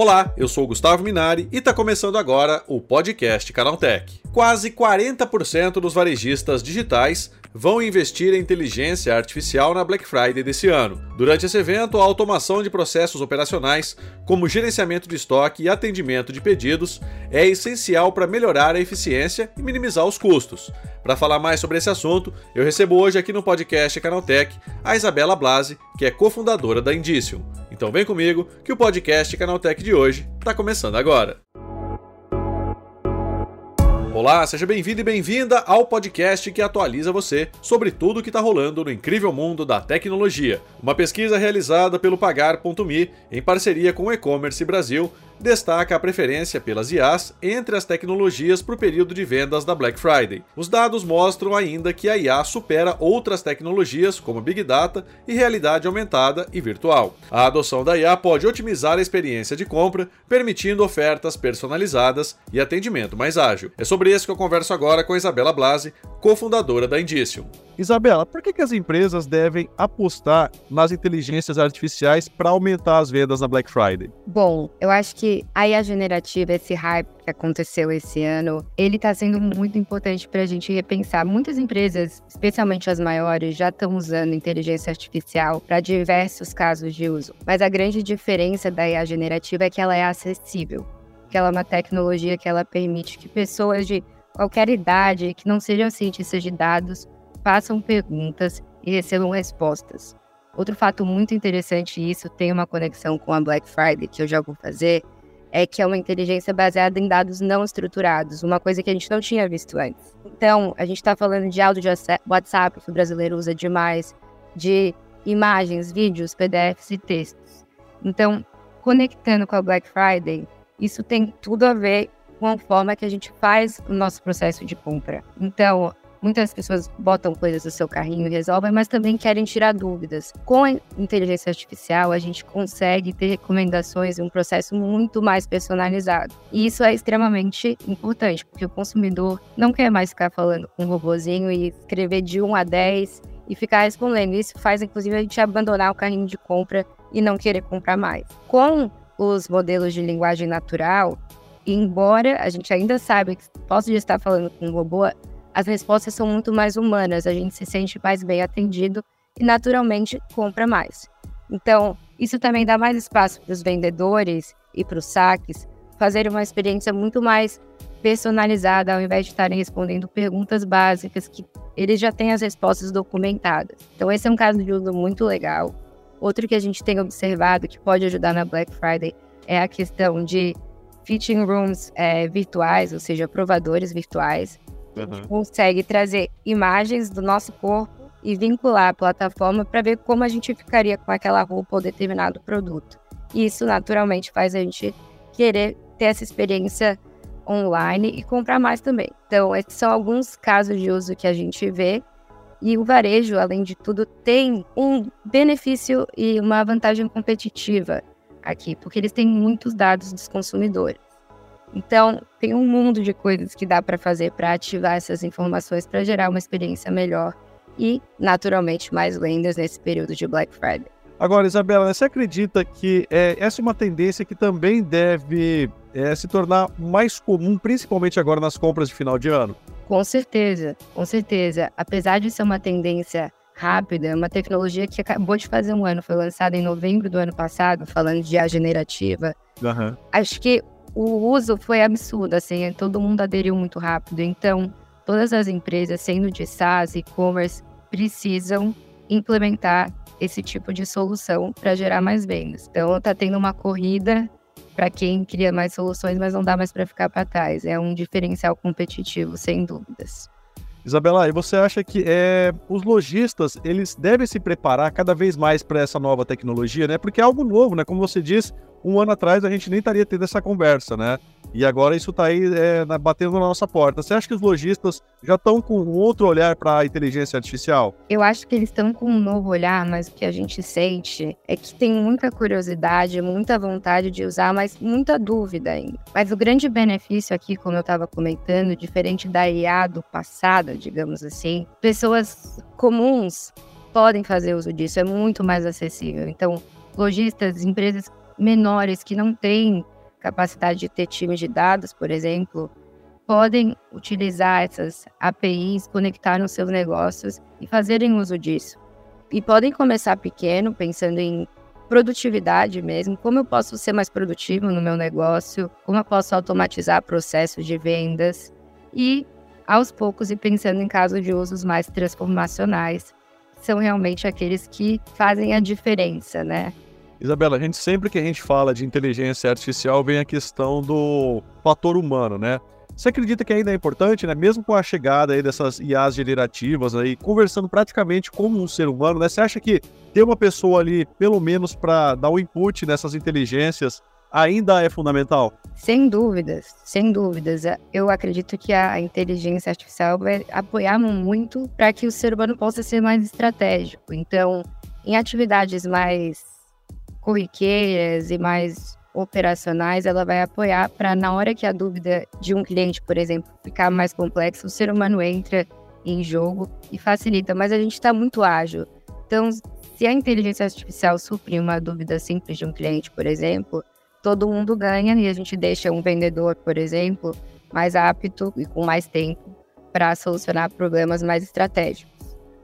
Olá, eu sou o Gustavo Minari e está começando agora o podcast Canaltech. Quase 40% dos varejistas digitais vão investir em inteligência artificial na Black Friday desse ano. Durante esse evento, a automação de processos operacionais, como gerenciamento de estoque e atendimento de pedidos, é essencial para melhorar a eficiência e minimizar os custos. Para falar mais sobre esse assunto, eu recebo hoje aqui no podcast Canaltech a Isabela Blasi, que é cofundadora da Indicium. Então vem comigo que o podcast Canaltech de hoje está começando agora. Olá, seja bem-vindo e bem-vinda ao podcast que atualiza você sobre tudo o que está rolando no incrível mundo da tecnologia. Uma pesquisa realizada pelo Pagar.me em parceria com o E-Commerce Brasil destaca a preferência pelas IAs entre as tecnologias para o período de vendas da Black Friday. Os dados mostram ainda que a IA supera outras tecnologias como Big Data e realidade aumentada e virtual. A adoção da IA pode otimizar a experiência de compra, permitindo ofertas personalizadas e atendimento mais ágil. É sobre isso que eu converso agora com Isabela Blasi, cofundadora da Indicium. Isabela, por que, que as empresas devem apostar nas inteligências artificiais para aumentar as vendas na Black Friday? Bom, eu acho que a IA generativa, esse hype que aconteceu esse ano, ele está sendo muito importante para a gente repensar. Muitas empresas, especialmente as maiores, já estão usando inteligência artificial para diversos casos de uso. Mas a grande diferença da IA generativa é que ela é acessível, que ela é uma tecnologia que ela permite que pessoas de qualquer idade, que não sejam cientistas de dados, façam perguntas e recebam respostas. Outro fato muito interessante, e isso tem uma conexão com a Black Friday, que eu já vou fazer, é que é uma inteligência baseada em dados não estruturados, uma coisa que a gente não tinha visto antes. Então, a gente está falando de áudio de WhatsApp, que o brasileiro usa demais, de imagens, vídeos, PDFs e textos. Então, conectando com a Black Friday, isso tem tudo a ver com a forma que a gente faz o nosso processo de compra. Então, Muitas pessoas botam coisas no seu carrinho e resolvem, mas também querem tirar dúvidas. Com a inteligência artificial, a gente consegue ter recomendações e um processo muito mais personalizado. E isso é extremamente importante, porque o consumidor não quer mais ficar falando com um robozinho e escrever de 1 a 10 e ficar respondendo. Isso faz, inclusive, a gente abandonar o carrinho de compra e não querer comprar mais. Com os modelos de linguagem natural, embora a gente ainda saiba que posso estar falando com um robô, as respostas são muito mais humanas, a gente se sente mais bem atendido e naturalmente compra mais. Então, isso também dá mais espaço para os vendedores e para os saques fazerem uma experiência muito mais personalizada, ao invés de estarem respondendo perguntas básicas que eles já têm as respostas documentadas. Então, esse é um caso de uso muito legal. Outro que a gente tem observado que pode ajudar na Black Friday é a questão de fitting rooms é, virtuais, ou seja, provadores virtuais, Uhum. consegue trazer imagens do nosso corpo e vincular a plataforma para ver como a gente ficaria com aquela roupa ou determinado produto. E isso naturalmente faz a gente querer ter essa experiência online e comprar mais também. Então, esses são alguns casos de uso que a gente vê. E o varejo, além de tudo, tem um benefício e uma vantagem competitiva aqui, porque eles têm muitos dados dos consumidores. Então, tem um mundo de coisas que dá para fazer para ativar essas informações para gerar uma experiência melhor e, naturalmente, mais vendas nesse período de Black Friday. Agora, Isabela, você acredita que é, essa é uma tendência que também deve é, se tornar mais comum, principalmente agora nas compras de final de ano? Com certeza, com certeza. Apesar de ser uma tendência rápida, uma tecnologia que acabou de fazer um ano, foi lançada em novembro do ano passado, falando de IA generativa. Uhum. Acho que o uso foi absurdo, assim, todo mundo aderiu muito rápido. Então, todas as empresas, sendo de SaaS, e-commerce, precisam implementar esse tipo de solução para gerar mais vendas. Então, está tendo uma corrida para quem cria mais soluções, mas não dá mais para ficar para trás. É um diferencial competitivo, sem dúvidas. Isabela, e você acha que é, os lojistas eles devem se preparar cada vez mais para essa nova tecnologia, né? Porque é algo novo, né? Como você diz, um ano atrás a gente nem estaria tendo essa conversa, né? E agora isso está aí é, batendo na nossa porta. Você acha que os lojistas já estão com um outro olhar para a inteligência artificial? Eu acho que eles estão com um novo olhar, mas o que a gente sente é que tem muita curiosidade, muita vontade de usar, mas muita dúvida ainda. Mas o grande benefício aqui, como eu estava comentando, diferente da IA do passado, digamos assim, pessoas comuns podem fazer uso disso, é muito mais acessível. Então, lojistas, empresas menores que não têm capacidade de ter times de dados, por exemplo, podem utilizar essas APIs, conectar nos seus negócios e fazerem uso disso. E podem começar pequeno, pensando em produtividade mesmo, como eu posso ser mais produtivo no meu negócio, como eu posso automatizar processos de vendas e aos poucos e pensando em casos de usos mais transformacionais, são realmente aqueles que fazem a diferença, né? Isabela, a gente sempre que a gente fala de inteligência artificial vem a questão do fator humano, né? Você acredita que ainda é importante, né? Mesmo com a chegada aí dessas IAs generativas aí, conversando praticamente como um ser humano, né? Você acha que ter uma pessoa ali, pelo menos para dar o um input nessas inteligências, ainda é fundamental? Sem dúvidas, sem dúvidas. Eu acredito que a inteligência artificial vai apoiar muito para que o ser humano possa ser mais estratégico. Então, em atividades mais corriqueiras e mais operacionais, ela vai apoiar para na hora que a dúvida de um cliente, por exemplo, ficar mais complexa, o ser humano entra em jogo e facilita, mas a gente está muito ágil. Então, se a inteligência artificial suprir uma dúvida simples de um cliente, por exemplo, todo mundo ganha e a gente deixa um vendedor, por exemplo, mais apto e com mais tempo para solucionar problemas mais estratégicos.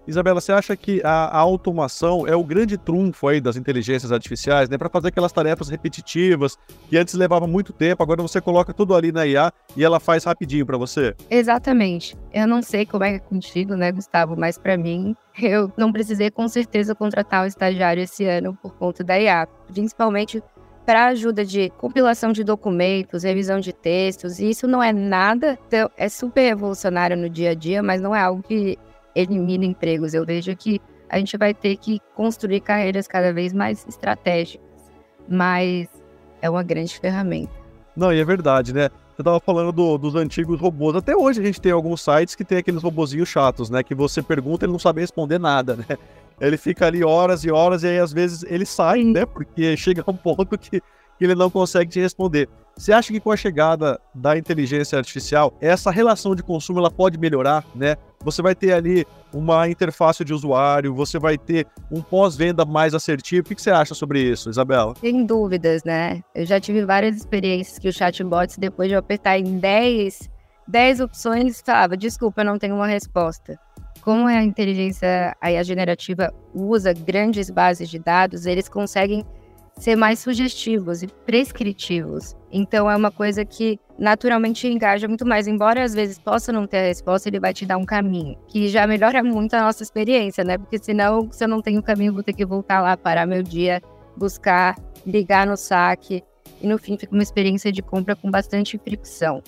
Isabela, você acha que a, a, automação é o grande trunfo aí das inteligências artificiais, né? Para fazer aquelas tarefas repetitivas que antes levava muito tempo, agora você coloca tudo ali na IA e ela faz rapidinho para você? Exatamente. Eu não sei como é contigo, né, Gustavo, mas para mim, eu não precisei com certeza contratar um estagiário esse ano por conta da IA, principalmente para ajuda de compilação de documentos, revisão de textos, e isso não é nada, então, é super revolucionário no dia a dia, mas não é algo que elimina empregos. Eu vejo que a gente vai ter que construir carreiras cada vez mais estratégicas, mas é uma grande ferramenta. Não, e é verdade, né? Você estava falando do, dos antigos robôs. Até hoje a gente tem alguns sites que tem aqueles robozinhos chatos, né? Que você pergunta e ele não sabe responder nada, né? Ele fica ali horas e horas e aí às vezes ele sai, né? Porque chega um ponto que, que ele não consegue te responder. Você acha que com a chegada da inteligência artificial, essa relação de consumo ela pode melhorar, né? Você vai ter ali uma interface de usuário, você vai ter um pós-venda mais assertivo. O que você acha sobre isso, Isabela? Sem dúvidas, né? Eu já tive várias experiências que o chatbot, depois de eu apertar em 10, 10 opções, falava, desculpa, eu não tenho uma resposta. Como a inteligência a generativa usa grandes bases de dados, eles conseguem ser mais sugestivos e prescritivos. Então é uma coisa que naturalmente engaja muito mais. Embora às vezes possa não ter a resposta, ele vai te dar um caminho, que já melhora muito a nossa experiência, né? Porque senão, se eu não tenho caminho, vou ter que voltar lá, parar meu dia, buscar, ligar no saque. E no fim fica uma experiência de compra com bastante fricção.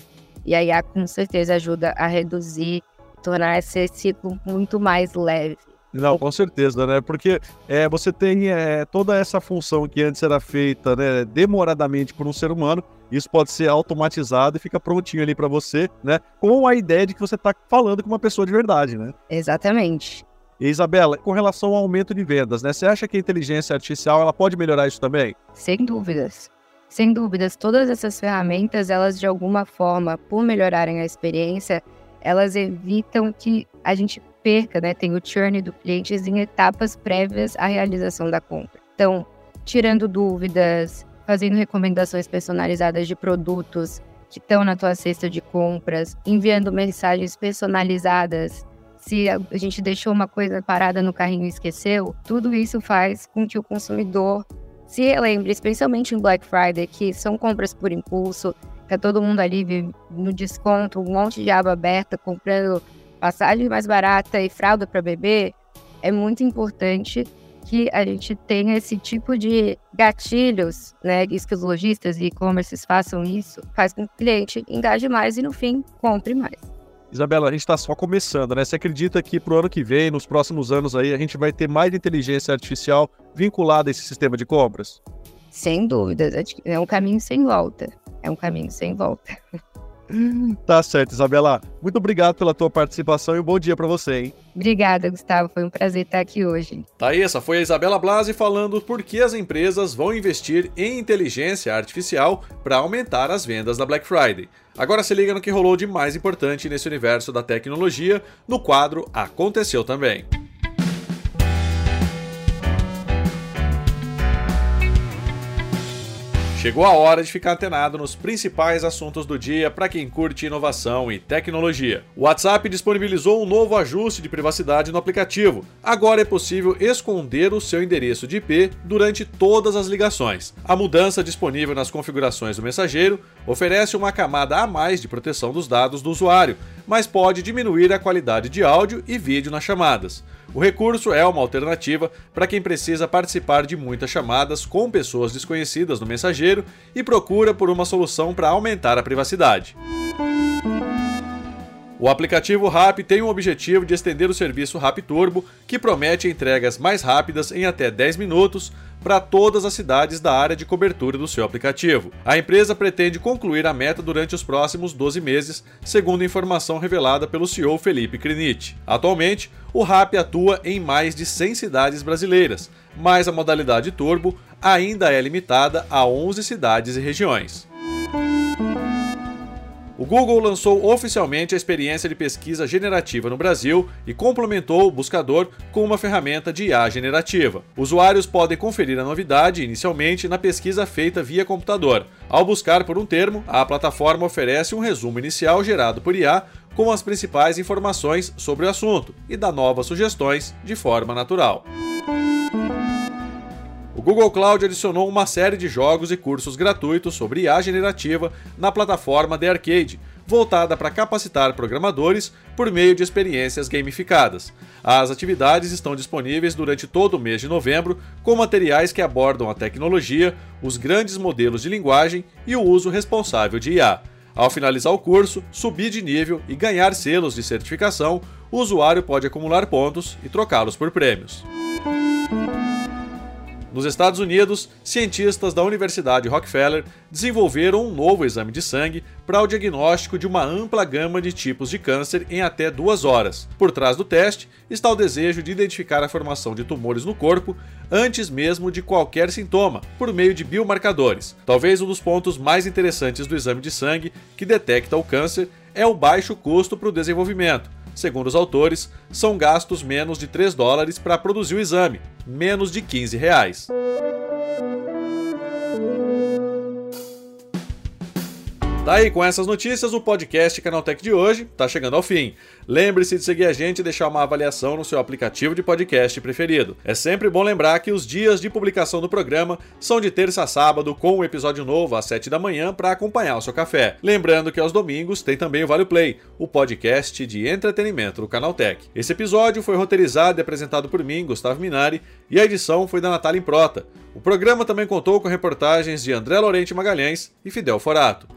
E a com certeza ajuda a reduzir, tornar esse ciclo muito mais leve. Não, com certeza, né? Porque é, você tem é, toda essa função que antes era feita né, demoradamente por um ser humano, isso pode ser automatizado e fica prontinho ali para você, né? Com a ideia de que você está falando com uma pessoa de verdade, né? Exatamente. E Isabela, com relação ao aumento de vendas, né? Você acha que a inteligência artificial ela pode melhorar isso também? Sem dúvidas. Sem dúvidas, todas essas ferramentas, elas de alguma forma, por melhorarem a experiência, elas evitam que a gente perca, né? Tem o churn do cliente em etapas prévias à realização da compra. Então, tirando dúvidas, fazendo recomendações personalizadas de produtos que estão na tua cesta de compras, enviando mensagens personalizadas. Se a gente deixou uma coisa parada no carrinho e esqueceu, tudo isso faz com que o consumidor se relembre, especialmente em Black Friday, que são compras por impulso, Fica todo mundo ali no desconto, um monte de aba aberta, comprando passagem mais barata e fralda para bebê. É muito importante que a gente tenha esse tipo de gatilhos, né? Isso que os lojistas e e-commerces façam isso, faz com que o cliente engaje mais e, no fim, compre mais. Isabela, a gente está só começando, né? Você acredita que para o ano que vem, nos próximos anos aí, a gente vai ter mais inteligência artificial vinculada a esse sistema de compras? Sem dúvida, é um caminho sem volta é um caminho sem volta. Tá certo, Isabela. Muito obrigado pela tua participação e um bom dia para você, hein? Obrigada, Gustavo. Foi um prazer estar aqui hoje. Tá aí, essa foi a Isabela Blasi falando por que as empresas vão investir em inteligência artificial para aumentar as vendas na Black Friday. Agora se liga no que rolou de mais importante nesse universo da tecnologia no quadro Aconteceu Também. Chegou a hora de ficar antenado nos principais assuntos do dia para quem curte inovação e tecnologia. O WhatsApp disponibilizou um novo ajuste de privacidade no aplicativo. Agora é possível esconder o seu endereço de IP durante todas as ligações. A mudança disponível nas configurações do mensageiro oferece uma camada a mais de proteção dos dados do usuário, mas pode diminuir a qualidade de áudio e vídeo nas chamadas. O recurso é uma alternativa para quem precisa participar de muitas chamadas com pessoas desconhecidas no mensageiro e procura por uma solução para aumentar a privacidade. O aplicativo RAP tem o objetivo de estender o serviço RAP Turbo, que promete entregas mais rápidas em até 10 minutos para todas as cidades da área de cobertura do seu aplicativo. A empresa pretende concluir a meta durante os próximos 12 meses, segundo informação revelada pelo CEO Felipe Crinit. Atualmente, o RAP atua em mais de 100 cidades brasileiras, mas a modalidade Turbo ainda é limitada a 11 cidades e regiões. O Google lançou oficialmente a experiência de pesquisa generativa no Brasil e complementou o buscador com uma ferramenta de IA generativa. Usuários podem conferir a novidade inicialmente na pesquisa feita via computador. Ao buscar por um termo, a plataforma oferece um resumo inicial gerado por IA com as principais informações sobre o assunto e dá novas sugestões de forma natural. Google Cloud adicionou uma série de jogos e cursos gratuitos sobre IA generativa na plataforma The Arcade, voltada para capacitar programadores por meio de experiências gamificadas. As atividades estão disponíveis durante todo o mês de novembro, com materiais que abordam a tecnologia, os grandes modelos de linguagem e o uso responsável de IA. Ao finalizar o curso, subir de nível e ganhar selos de certificação, o usuário pode acumular pontos e trocá-los por prêmios. Nos Estados Unidos, cientistas da Universidade Rockefeller desenvolveram um novo exame de sangue para o diagnóstico de uma ampla gama de tipos de câncer em até duas horas. Por trás do teste está o desejo de identificar a formação de tumores no corpo antes mesmo de qualquer sintoma, por meio de biomarcadores. Talvez um dos pontos mais interessantes do exame de sangue que detecta o câncer é o baixo custo para o desenvolvimento Segundo os autores, são gastos menos de 3 dólares para produzir o exame, menos de 15 reais. Tá aí, com essas notícias, o podcast Canaltech de hoje tá chegando ao fim. Lembre-se de seguir a gente e deixar uma avaliação no seu aplicativo de podcast preferido. É sempre bom lembrar que os dias de publicação do programa são de terça a sábado, com um episódio novo às 7 da manhã para acompanhar o seu café. Lembrando que aos domingos tem também o Vale Play, o podcast de entretenimento do Canaltech. Esse episódio foi roteirizado e apresentado por mim, Gustavo Minari, e a edição foi da Natália Improta. O programa também contou com reportagens de André Lorente Magalhães e Fidel Forato.